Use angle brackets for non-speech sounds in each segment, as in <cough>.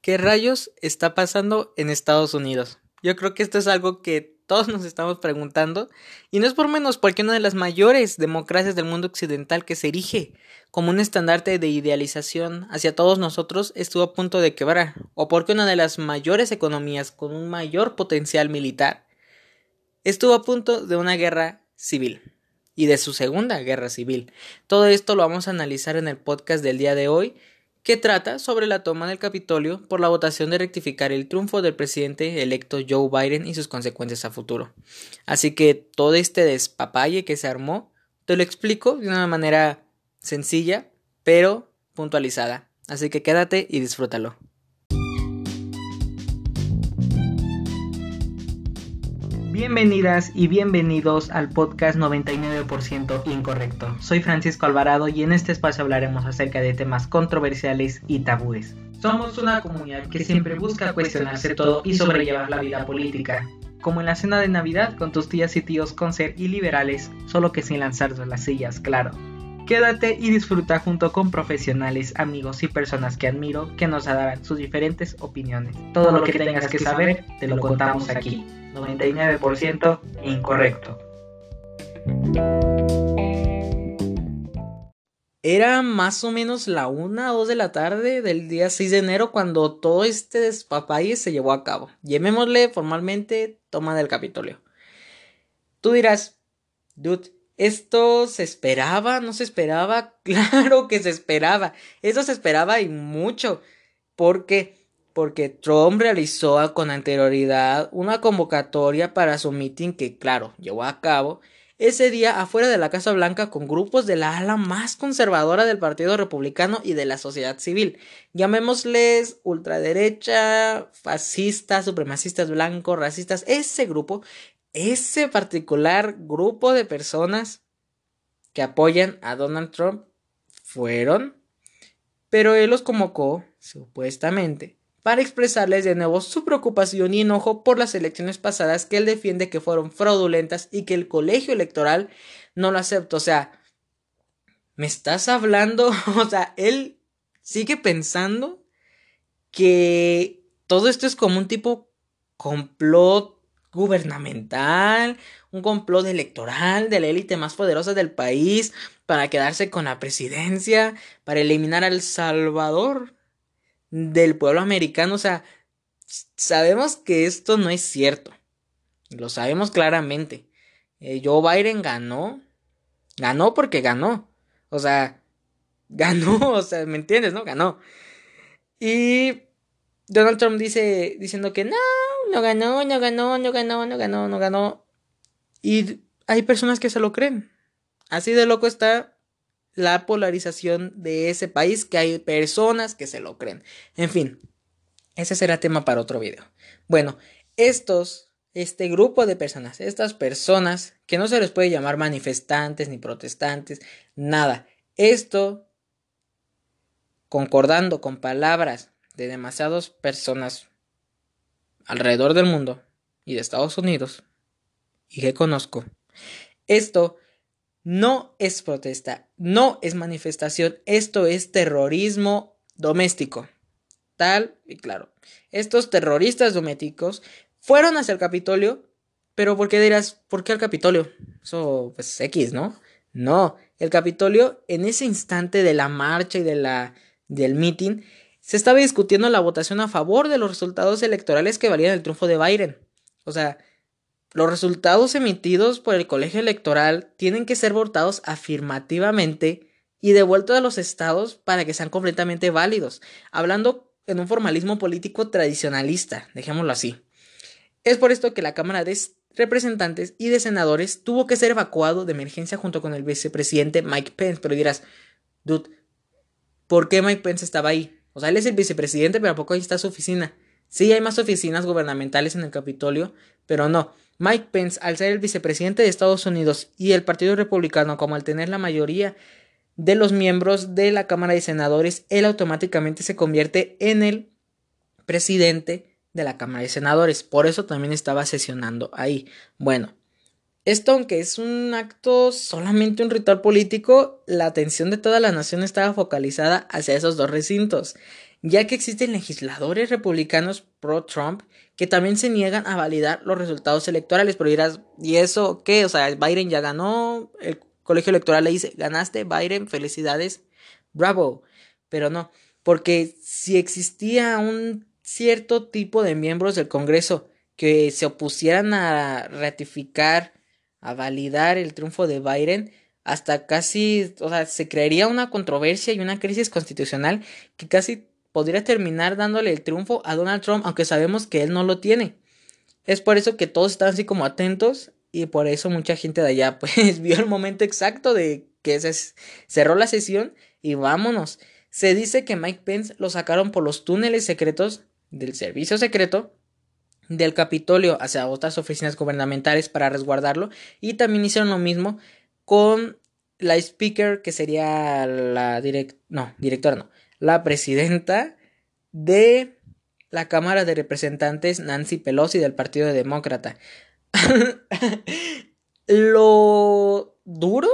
¿Qué rayos está pasando en Estados Unidos? Yo creo que esto es algo que todos nos estamos preguntando, y no es por menos porque una de las mayores democracias del mundo occidental que se erige como un estandarte de idealización hacia todos nosotros estuvo a punto de quebrar, o porque una de las mayores economías con un mayor potencial militar estuvo a punto de una guerra civil y de su segunda guerra civil. Todo esto lo vamos a analizar en el podcast del día de hoy que trata sobre la toma del Capitolio por la votación de rectificar el triunfo del presidente electo Joe Biden y sus consecuencias a futuro. Así que todo este despapalle que se armó, te lo explico de una manera sencilla, pero puntualizada. Así que quédate y disfrútalo. Bienvenidas y bienvenidos al podcast 99% Incorrecto. Soy Francisco Alvarado y en este espacio hablaremos acerca de temas controversiales y tabúes. Somos una comunidad que siempre busca cuestionarse todo y sobrellevar la vida política. Como en la cena de Navidad con tus tías y tíos con ser y liberales, solo que sin lanzarse las sillas, claro. Quédate y disfruta junto con profesionales, amigos y personas que admiro que nos darán sus diferentes opiniones. Todo, lo que tengas que saber te lo contamos aquí. 99% incorrecto. Era más o menos la una o dos de la tarde del día 6 de enero cuando todo este despapalle se llevó a cabo. Llamémosle formalmente toma del Capitolio. Tú dirás, dude, ¿esto se esperaba? ¿No se esperaba? <laughs> Claro que se esperaba. Eso se esperaba y mucho. Porque porque Trump realizó con anterioridad una convocatoria para su meeting que, claro, llevó a cabo ese día afuera de la Casa Blanca con grupos de la ala más conservadora del Partido Republicano y de la sociedad civil. Llamémosles ultraderecha, fascistas, supremacistas blancos, racistas. Ese grupo, ese particular grupo de personas que apoyan a Donald Trump fueron, pero él los convocó, supuestamente, para expresarles de nuevo su preocupación y enojo por las elecciones pasadas que él defiende que fueron fraudulentas y que el colegio electoral no lo acepta. O sea, ¿me estás hablando? <laughs> O sea, él sigue pensando que todo esto es como un tipo complot gubernamental, un complot electoral de la élite más poderosa del país para quedarse con la presidencia, para eliminar a El Salvador del pueblo americano. O sea, sabemos que esto no es cierto. Lo sabemos claramente. Eh, Joe Biden ganó. Ganó porque ganó. O sea, <laughs> ganó. O sea, ¿me entiendes? ¿No? Ganó. Y Donald Trump dice, diciendo que no, no ganó, no ganó, no ganó, no ganó, no ganó. Y hay personas que se lo creen. Así de loco está la polarización de ese país, que hay personas que se lo creen. En fin, ese será tema para otro video. Bueno, estos, este grupo de personas, estas personas, que no se les puede llamar manifestantes ni protestantes, nada. Esto, concordando con palabras de demasiadas personas alrededor del mundo y de Estados Unidos, y que conozco, esto no es protesta, no es manifestación, esto es terrorismo doméstico. Tal y claro. Estos terroristas domésticos fueron hacia el Capitolio, pero ¿por qué dirás, ¿por qué al Capitolio? Eso, pues X, ¿no? No, el Capitolio en ese instante de la marcha y de la, del meeting se estaba discutiendo la votación a favor de los resultados electorales que valían el triunfo de Biden. O sea, los resultados emitidos por el colegio electoral tienen que ser votados afirmativamente y devueltos a los estados para que sean completamente válidos, hablando en un formalismo político tradicionalista, dejémoslo así. Es por esto que la Cámara de Representantes y de Senadores tuvo que ser evacuado de emergencia junto con el vicepresidente Mike Pence, pero dirás, dude, ¿por qué Mike Pence estaba ahí? O sea, él es el vicepresidente, pero ¿a poco ahí está su oficina? Sí, hay más oficinas gubernamentales en el Capitolio, pero no. Mike Pence, al ser el vicepresidente de Estados Unidos y el Partido Republicano, como al tener la mayoría de los miembros de la Cámara de Senadores, él automáticamente se convierte en el presidente de la Cámara de Senadores. Por eso también estaba sesionando ahí. Bueno, esto aunque es un acto solamente un ritual político, la atención de toda la nación estaba focalizada hacia esos dos recintos. ya que existen legisladores republicanos pro-Trump que también se niegan a validar los resultados electorales. Pero dirás, ¿y eso qué? O sea, Biden ya ganó, el colegio electoral le dice, ganaste, Biden, felicidades, bravo. Pero no, porque si existía un cierto tipo de miembros del Congreso que se opusieran a ratificar, a validar el triunfo de Biden, hasta casi, o sea, se crearía una controversia y una crisis constitucional que casi podría terminar dándole el triunfo a Donald Trump, aunque sabemos que él no lo tiene. Es por eso que todos están así como atentos y por eso mucha gente de allá <laughs> pues vio el momento exacto de que se cerró la sesión y vámonos. Se dice que Mike Pence lo sacaron por los túneles secretos del servicio secreto del Capitolio hacia otras oficinas gubernamentales para resguardarlo y también hicieron lo mismo con la speaker que sería la no, directora no, la presidenta de la Cámara de Representantes Nancy Pelosi del Partido Demócrata. <laughs> lo duro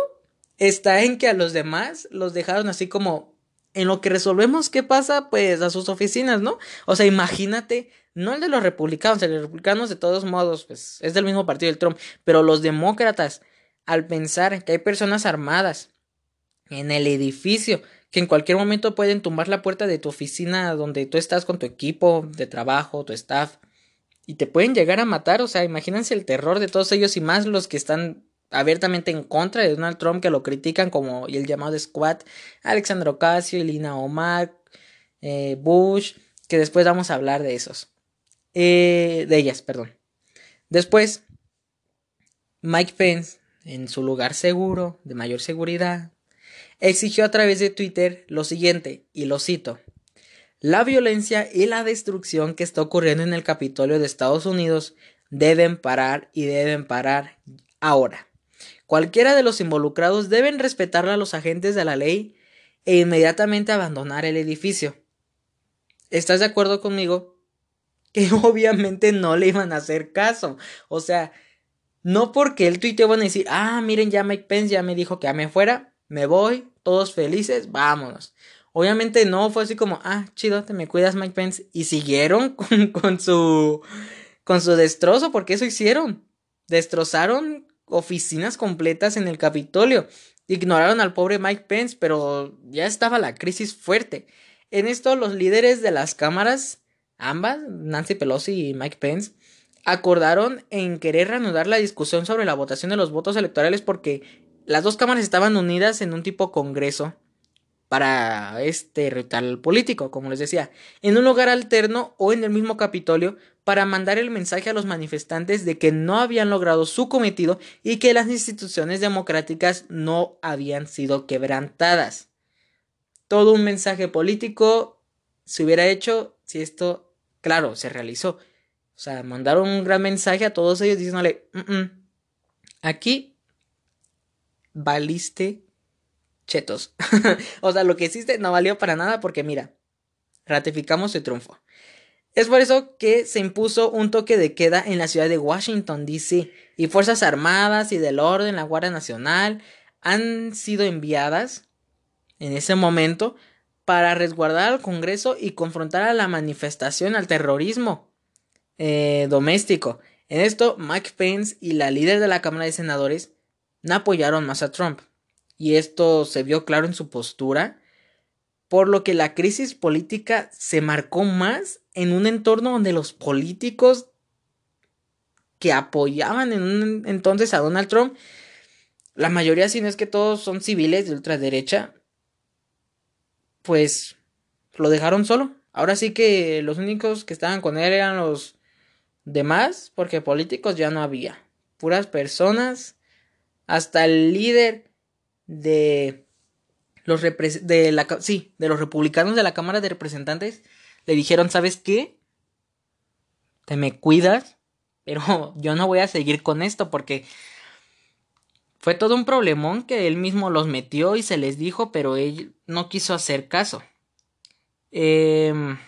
está en que a los demás los dejaron así como en lo que resolvemos qué pasa, pues a sus oficinas, ¿no? O sea, imagínate, no el de los republicanos, el de los republicanos de todos modos, pues es del mismo partido del Trump, pero los demócratas, al pensar que hay personas armadas en el edificio, que en cualquier momento pueden tumbar la puerta de tu oficina donde tú estás con tu equipo de trabajo, tu staff, y te pueden llegar a matar, o sea, imagínense el terror de todos ellos y más los que están abiertamente en contra de Donald Trump, que lo critican como el llamado Squad, Alexandro Ocasio, Lina Omar, eh, Bush, que después vamos a hablar de esos. Eh, de ellas, perdón. Después, Mike Pence, en su lugar seguro, de mayor seguridad, exigió a través de Twitter lo siguiente, y lo cito. La violencia y la destrucción que está ocurriendo en el Capitolio de Estados Unidos deben parar y deben parar ahora. Cualquiera de los involucrados deben respetar a los agentes de la ley e inmediatamente abandonar el edificio. ¿Estás de acuerdo conmigo? <laughs> Que obviamente no le iban a hacer caso. O sea, no porque el tuiteo van a decir, ah, miren, ya Mike Pence ya me dijo que a me fuera, me voy, todos felices, vámonos. Obviamente no fue así como, ah, chido, te me cuidas Mike Pence. Y siguieron <laughs> con, con su, con su destrozo, porque eso hicieron. Destrozaron oficinas completas en el Capitolio. Ignoraron al pobre Mike Pence, pero ya estaba la crisis fuerte. En esto, los líderes de las cámaras, ambas, Nancy Pelosi y Mike Pence, acordaron en querer reanudar la discusión sobre la votación de los votos electorales porque las dos cámaras estaban unidas en un tipo congreso para este ritual político, como les decía, en un lugar alterno o en el mismo Capitolio para mandar el mensaje a los manifestantes de que no habían logrado su cometido y que las instituciones democráticas no habían sido quebrantadas. Todo un mensaje político se hubiera hecho si esto, claro, se realizó. O sea, mandaron un gran mensaje a todos ellos diciéndole, aquí valiste chetos. <laughs> o sea, lo que hiciste no valió para nada porque mira, ratificamos el triunfo. Es por eso que se impuso un toque de queda en la ciudad de Washington, D.C. y Fuerzas Armadas y del Orden, la Guardia Nacional, han sido enviadas en ese momento para resguardar al Congreso y confrontar a la manifestación, al terrorismo eh, doméstico. En esto, Mike Pence y la líder de la Cámara de Senadores no apoyaron más a Trump. Y esto se vio claro en su postura por lo que la crisis política se marcó más en un entorno donde los políticos que apoyaban en un entonces a Donald Trump, la mayoría, si no es que todos son civiles de ultraderecha, pues lo dejaron solo. Ahora sí que los únicos que estaban con él eran los demás, porque políticos ya no había. Puras personas, hasta el líder de los de la sí, de los republicanos de la Cámara de Representantes le dijeron, "¿Sabes qué? Te me cuidas, pero <laughs> yo no voy a seguir con esto porque fue todo un problemón que él mismo los metió y se les dijo, pero él no quiso hacer caso. Em,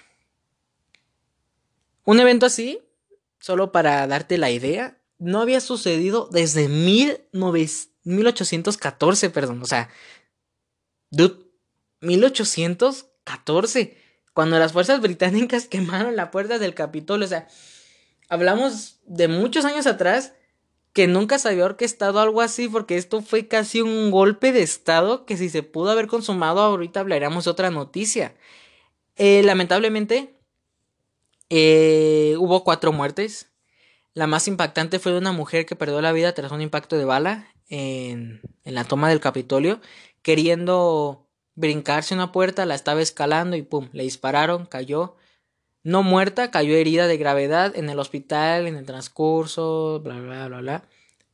un evento así, solo para darte la idea, no había sucedido desde 1814, perdón, o sea, Dude, 1814. cuando las fuerzas británicas <laughs> quemaron la puerta del Capitolio. O sea, hablamos de muchos años atrás que nunca se había orquestado algo así porque esto fue casi un golpe de estado que si se pudo haber consumado ahorita hablaríamos de otra noticia. Eh, lamentablemente eh, hubo cuatro muertes. La más impactante fue de una mujer que perdió la vida tras un impacto de bala en, la toma del Capitolio, queriendo brincarse una puerta, la estaba escalando y pum, le dispararon, cayó no muerta, cayó herida de gravedad en el hospital, en el transcurso, bla, bla, bla, bla.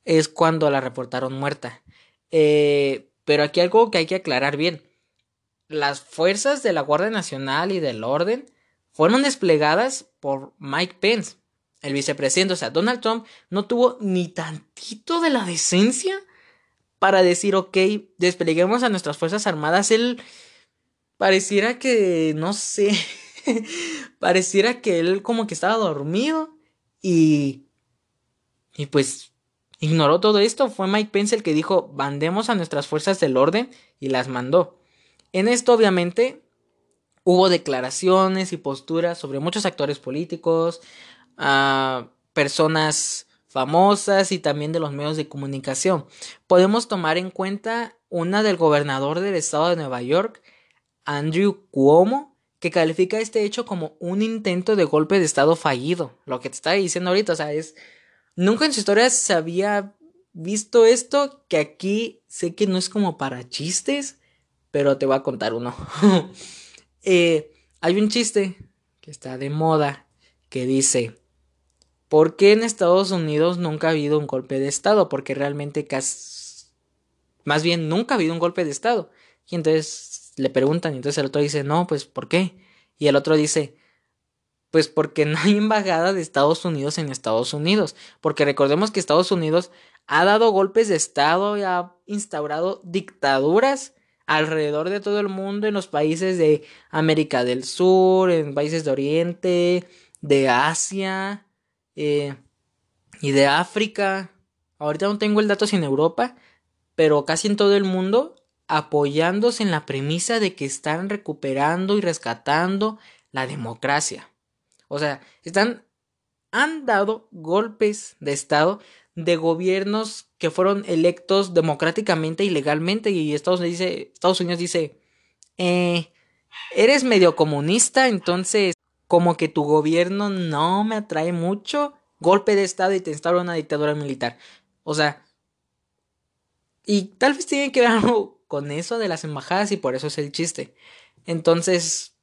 Es cuando la reportaron muerta. Eh, pero aquí algo que hay que aclarar bien. Las fuerzas de la Guardia Nacional y del orden fueron desplegadas por Mike Pence, el vicepresidente. O sea, Donald Trump no tuvo ni tantito de la decencia para decir, ok, despleguemos a nuestras Fuerzas Armadas. Él pareciera que, no sé, <laughs> pareciera que él como que estaba dormido y... Y pues ignoró todo esto. Fue Mike Pence el que dijo, mandemos a nuestras fuerzas del orden y las mandó. En esto obviamente hubo declaraciones y posturas sobre muchos actores políticos, a personas famosas y también de los medios de comunicación. Podemos tomar en cuenta una del gobernador del estado de Nueva York, Andrew Cuomo, que califica este hecho como un intento de golpe de Estado fallido. Lo que te estaba diciendo ahorita, o sea, es... Nunca en su historia se había visto esto, que aquí sé que no es como para chistes, pero te voy a contar uno. <laughs> Eh, hay un chiste que está de moda que dice, ¿por qué en Estados Unidos nunca ha habido un golpe de Estado? Porque realmente casi... Más bien, nunca ha habido un golpe de Estado. Y entonces le preguntan y entonces el otro dice, no, pues ¿por qué? Y el otro dice, pues porque no hay embajada de Estados Unidos en Estados Unidos. Porque recordemos que Estados Unidos ha dado golpes de Estado y ha instaurado dictaduras alrededor de todo el mundo, en los países de América del Sur, en países de Oriente, de Asia eh, y de África. Ahorita no tengo el dato si en Europa, pero casi en todo el mundo apoyándose en la premisa de que están recuperando y rescatando la democracia. O sea, están han dado golpes de estado de gobiernos que fueron electos democráticamente y legalmente y Estados Unidos dice, Estados Unidos dice, eh, eres medio comunista, entonces como que tu gobierno no me atrae mucho, golpe de estado y te instaura una dictadura militar. O sea, y tal vez tiene que ver <laughs> algo con eso de las embajadas y por eso es el chiste. Entonces,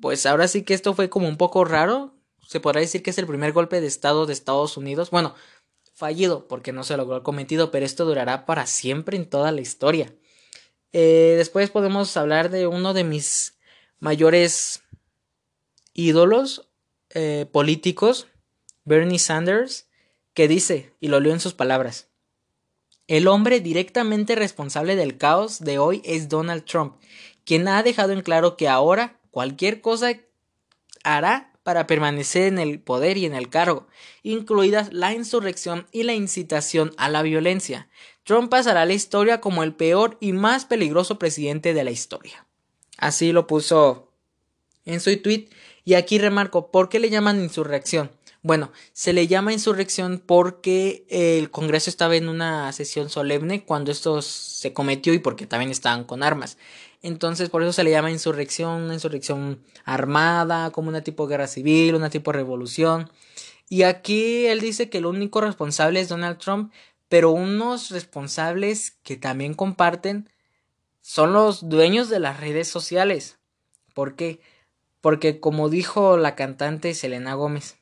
pues ahora sí que esto fue como un poco raro. Se podrá decir que es el primer golpe de Estado de Estados Unidos. Bueno, fallido porque no se logró el cometido, pero esto durará para siempre en toda la historia. Eh, después podemos hablar de uno de mis mayores ídolos eh, políticos, Bernie Sanders, que dice, y lo leo en sus palabras, el hombre directamente responsable del caos de hoy es Donald Trump, quien ha dejado en claro que ahora cualquier cosa hará para permanecer en el poder y en el cargo, incluidas la insurrección y la incitación a la violencia. Trump pasará la historia como el peor y más peligroso presidente de la historia. Así lo puso en su tweet y aquí remarco por qué le llaman insurrección. Bueno, se le llama insurrección porque el Congreso estaba en una sesión solemne cuando esto se cometió y porque también estaban con armas. Entonces, por eso se le llama insurrección, una insurrección armada, como una tipo de guerra civil, una tipo de revolución. Y aquí él dice que el único responsable es Donald Trump, pero unos responsables que también comparten son los dueños de las redes sociales. ¿Por qué? Porque como dijo la cantante Selena Gómez,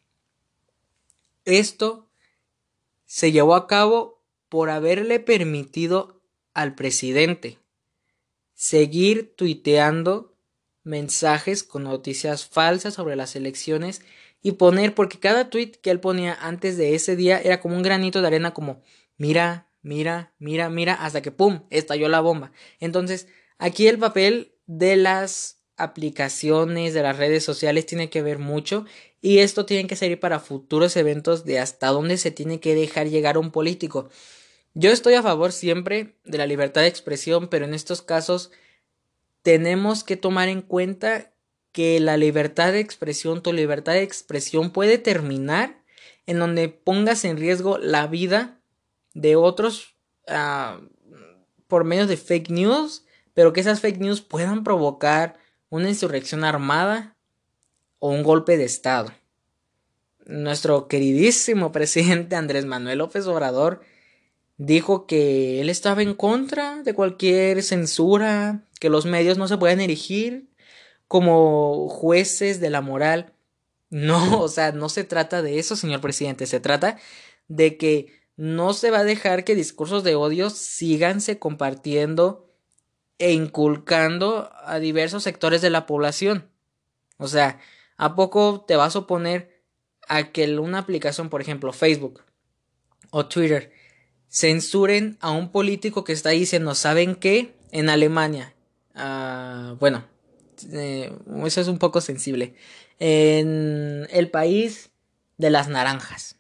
esto se llevó a cabo por haberle permitido al presidente seguir tuiteando mensajes con noticias falsas sobre las elecciones y poner, porque cada tweet que él ponía antes de ese día era como un granito de arena, como mira, mira, mira, mira, hasta que pum, estalló la bomba. Entonces, aquí el papel de las aplicaciones, de las redes sociales tiene que ver mucho y esto tiene que servir para futuros eventos de hasta dónde se tiene que dejar llegar un político. Yo estoy a favor siempre de la libertad de expresión, pero en estos casos tenemos que tomar en cuenta que la libertad de expresión, tu libertad de expresión puede terminar en donde pongas en riesgo la vida de otros uh, por medio de fake news, pero que esas fake news puedan provocar una insurrección armada o un golpe de Estado. Nuestro queridísimo <laughs> presidente Andrés Manuel López Obrador dijo que él estaba en contra de cualquier censura, que los medios no se pueden erigir como jueces de la moral. No, <laughs> o sea, no se trata de eso, señor presidente, se trata de que no se va a dejar que discursos de odio síganse compartiendo e inculcando a diversos sectores de la población. O sea, ¿a poco te vas a oponer a que una aplicación, por ejemplo, Facebook o Twitter, censuren a un político que está diciendo, ¿saben qué? En Alemania, uh, bueno, eh, eso es un poco sensible, en el país de las naranjas.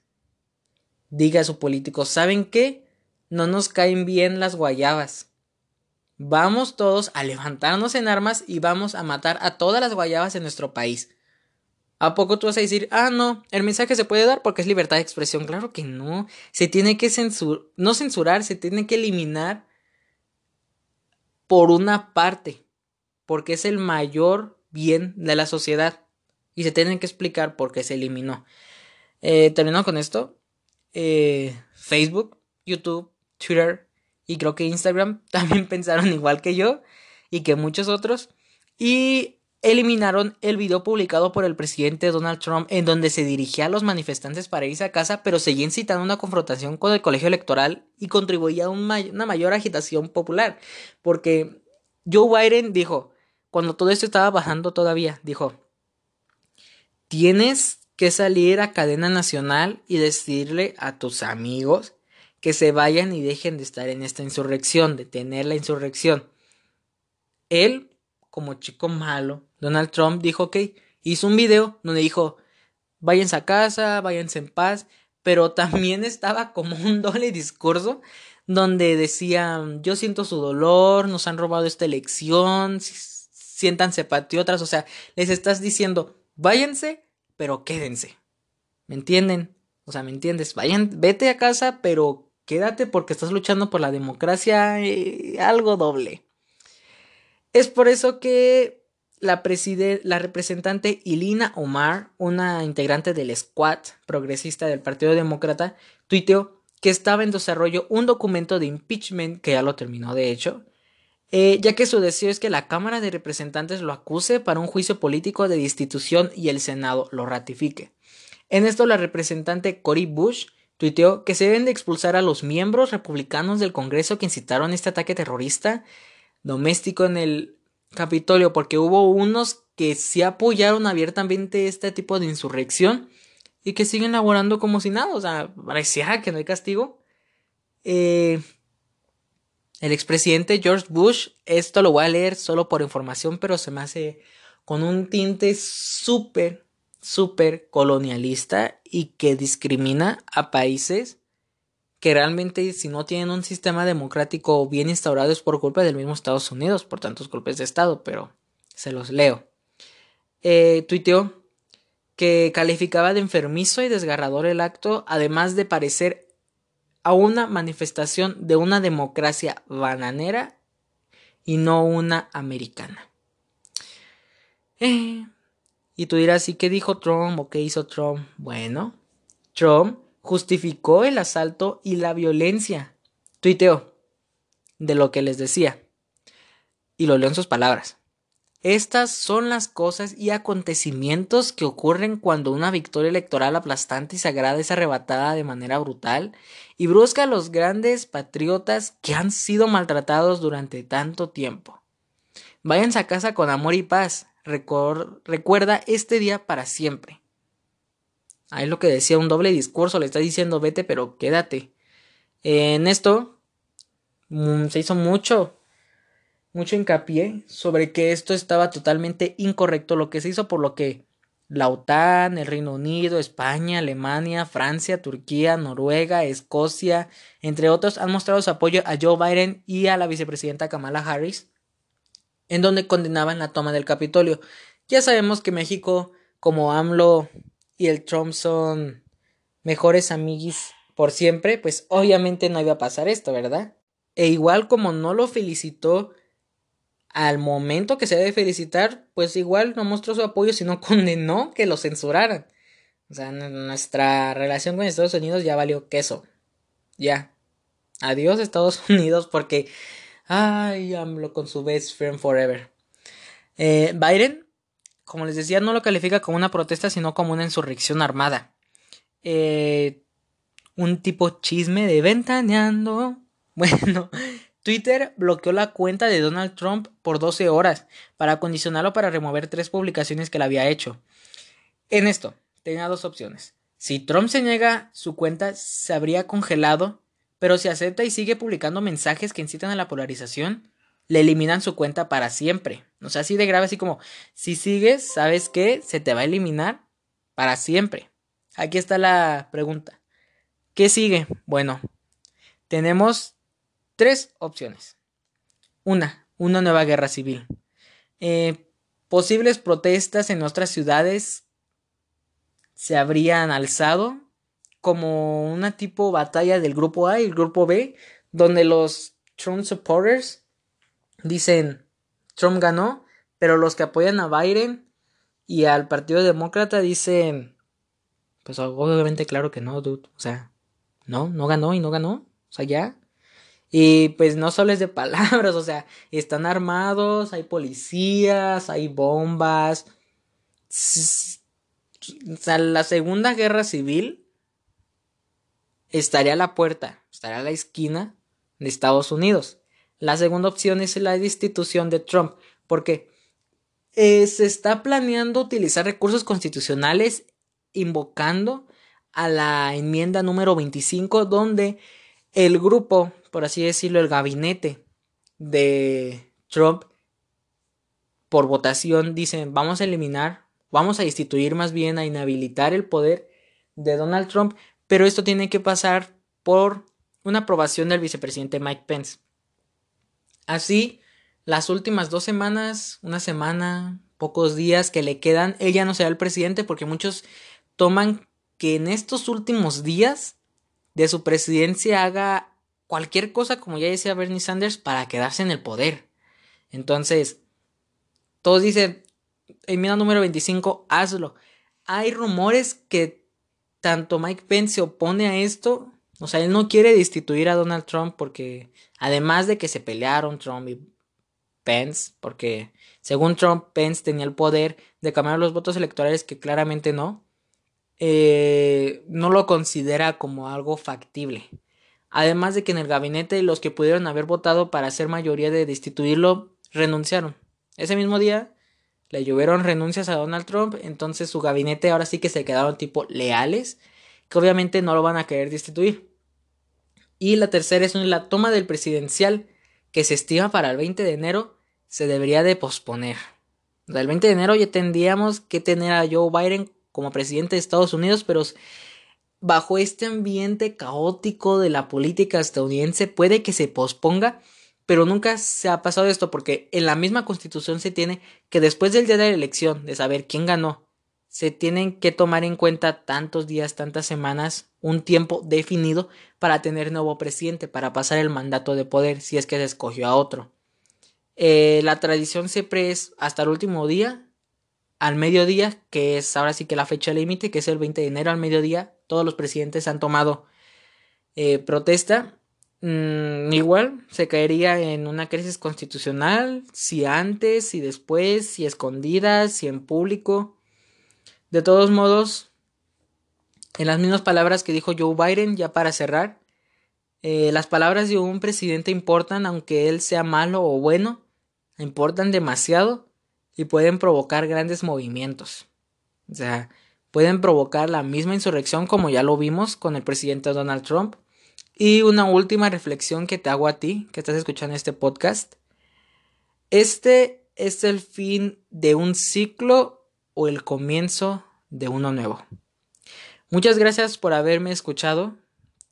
Diga a su político, ¿saben qué? No nos caen bien las guayabas. Vamos todos a levantarnos en armas y vamos a matar a todas las guayabas en nuestro país. ¿A poco tú vas a decir, ah, no, el mensaje se puede dar porque es libertad de expresión? Claro que no. Se tiene que censurar, no censurar, se tiene que eliminar por una parte, porque es el mayor bien de la sociedad. Y se tiene que explicar por qué se eliminó. Eh, termino con esto. Eh, Facebook, YouTube, Twitter y creo que Instagram <laughs> también pensaron igual que yo y que muchos otros. Y eliminaron el video publicado por el presidente Donald Trump en donde se dirigía a los manifestantes para irse a casa, pero seguía incitando una confrontación con el colegio electoral y contribuía a una mayor agitación popular. Porque Joe Biden dijo, cuando todo esto estaba bajando todavía, dijo, tienes que salir a cadena nacional y decirle a tus amigos que se vayan y dejen de estar en esta insurrección, de tener la insurrección. Él, como chico malo, Donald Trump dijo que hizo un video donde dijo, váyanse a casa, váyanse en paz, pero también estaba como un doble discurso donde decía, yo siento su dolor, nos han robado esta elección, siéntanse patriotas, o sea, les estás diciendo, váyanse, pero quédense. ¿Me entienden? O sea, ¿me entiendes? Vayan, vete a casa, pero quédate porque estás luchando por la democracia, y algo doble. Es por eso que la, representante Ilina Omar, una integrante del Squad progresista del Partido Demócrata, tuiteó que estaba en desarrollo un documento de impeachment, que ya lo terminó de hecho, eh, ya que su deseo es que la Cámara de Representantes lo acuse para un juicio político de destitución y el Senado lo ratifique. En esto la representante Cory Bush tuiteó que se deben de expulsar a los miembros republicanos del Congreso que incitaron este ataque terrorista doméstico en el Capitolio, porque hubo unos que sí apoyaron abiertamente este tipo de insurrección y que siguen laborando como si nada, o sea, parecía que no hay castigo. Eh, el expresidente George Bush, esto lo voy a leer solo por información, pero se me hace con un tinte súper, súper colonialista y que discrimina a países que realmente si no tienen un sistema democrático bien instaurado es por culpa del mismo Estados Unidos, por tantos golpes de Estado, pero se los leo. Eh, tuiteó que calificaba de enfermizo y desgarrador el acto, además de parecer a una manifestación de una democracia bananera y no una americana. Eh, y tú dirás, ¿y qué dijo Trump o qué hizo Trump? Bueno, Trump justificó el asalto y la violencia. Tuiteó de lo que les decía. Y lo leo en sus palabras. Estas son las cosas y acontecimientos que ocurren cuando una victoria electoral aplastante y sagrada es arrebatada de manera brutal y brusca a los grandes patriotas que han sido maltratados durante tanto tiempo. Váyanse a casa con amor y paz. Recuerda este día para siempre. Ahí lo que decía, un doble discurso, le está diciendo vete, pero quédate. En esto mm, se hizo mucho, mucho hincapié sobre que esto estaba totalmente incorrecto, lo que se hizo por lo que la OTAN, el Reino Unido, España, Alemania, Francia, Turquía, Noruega, Escocia, entre otros, han mostrado su apoyo a Joe Biden y a la vicepresidenta Kamala Harris, en donde condenaban la toma del Capitolio, Ya sabemos que México, como AMLO y el Trump son mejores amiguis por siempre, pues obviamente no iba a pasar esto, ¿verdad? E igual como no lo felicitó al momento que se debe felicitar, pues igual no mostró su apoyo, sino <laughs> condenó que lo censuraran. O sea, nuestra relación con Estados Unidos ya valió queso. Ya. Adiós Estados <laughs> Unidos porque... Ay, AMLO con su best friend forever. Eh, Biden, como les decía, no lo califica como una protesta, sino como una insurrección armada. Eh, un tipo chisme de ventaneando. <laughs> Bueno, Twitter bloqueó la cuenta de Donald Trump por 12 horas para condicionarlo para remover tres publicaciones que le había hecho. En esto, tenía dos opciones. Si Trump se niega, su cuenta se habría congelado, pero si acepta y sigue publicando mensajes que incitan a la polarización, le eliminan su cuenta para siempre. O sea, así de grave, así como, si sigues, ¿sabes qué? Se te va a eliminar para siempre. Aquí está la pregunta. ¿Qué sigue? Bueno, tenemos tres opciones. Una, una nueva guerra civil. Eh, posibles protestas en otras ciudades se habrían alzado como una tipo batalla del grupo A y el grupo B, donde los Trump supporters dicen Trump ganó, pero los que apoyan a Biden y al Partido Demócrata dicen, pues obviamente claro que no, dude, o sea, no, no ganó y no ganó, o sea, ya. Y pues no solo es de <laughs> palabras, o sea, están armados, hay policías, hay bombas. O sea, la Segunda Guerra Civil estaría a la puerta, estaría a la esquina de Estados Unidos. La segunda opción es la destitución de Trump, porque eh, se está planeando utilizar recursos constitucionales invocando a la enmienda número 25, donde el grupo, por así decirlo, el gabinete de Trump, por votación, dicen, vamos a eliminar, vamos a instituir más bien, a inhabilitar el poder de Donald Trump, pero esto tiene que pasar por una aprobación del vicepresidente Mike Pence. Así, las últimas dos semanas, una semana, pocos días que le quedan, ella no será el presidente porque muchos toman que en estos últimos días de su presidencia haga cualquier cosa, como ya decía Bernie Sanders, para quedarse en el poder. Entonces, todos dicen, enmienda número 25, hazlo. Hay rumores que tanto Mike Pence se opone a esto o sea, él no quiere destituir a Donald Trump porque, además de que se pelearon Trump y Pence, porque según Trump, Pence tenía el poder de cambiar los votos electorales que claramente no, eh, no lo considera como algo factible. Además de que en el gabinete los que pudieron haber votado para hacer mayoría de destituirlo renunciaron. Ese mismo día le llovieron renuncias a Donald Trump, entonces su gabinete ahora sí que se quedaron tipo leales que obviamente no lo van a querer destituir. Y la tercera es la toma del presidencial que se estima para el 20 de enero se debería de posponer. El 20 de enero ya tendríamos que tener a Joe Biden como presidente de Estados Unidos, pero bajo este ambiente caótico de la política estadounidense puede que se posponga, pero nunca se ha pasado esto porque en la misma constitución se tiene que después del día de la elección, de saber quién ganó se tienen que tomar en cuenta tantos días, tantas semanas, un tiempo definido para tener nuevo presidente, para pasar el mandato de poder si es que se escogió a otro. Eh, la tradición siempre es hasta el último día, al mediodía, que es ahora sí que la fecha límite, que es el 20 de enero al mediodía, todos los presidentes han tomado eh, protesta. Mm, igual se caería en una crisis constitucional, si antes, si después, si escondidas, si en público. De todos modos, en las mismas palabras que dijo Joe Biden, ya para cerrar, eh, las palabras de un presidente importan, aunque él sea malo o bueno, importan demasiado y pueden provocar grandes movimientos. O sea, pueden provocar la misma insurrección como ya lo vimos con el presidente Donald Trump. Y una última reflexión que te hago a ti, que estás escuchando este podcast. Este es el fin de un ciclo o el comienzo de uno nuevo. Muchas gracias por haberme escuchado.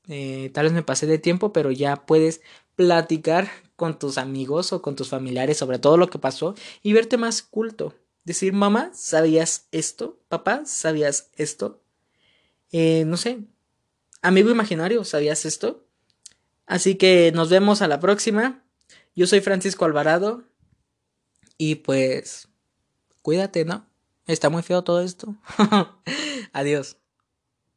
Eh, tal vez me pasé de tiempo, pero ya puedes platicar con tus amigos o con tus familiares sobre todo lo que pasó y verte más culto. decir, mamá, ¿sabías esto? Papá, ¿sabías esto? Eh, no sé, amigo imaginario, ¿sabías esto? Así que nos vemos a la próxima. Yo soy Francisco Alvarado. Y pues, cuídate, ¿no? Está muy feo todo esto. <laughs> Adiós.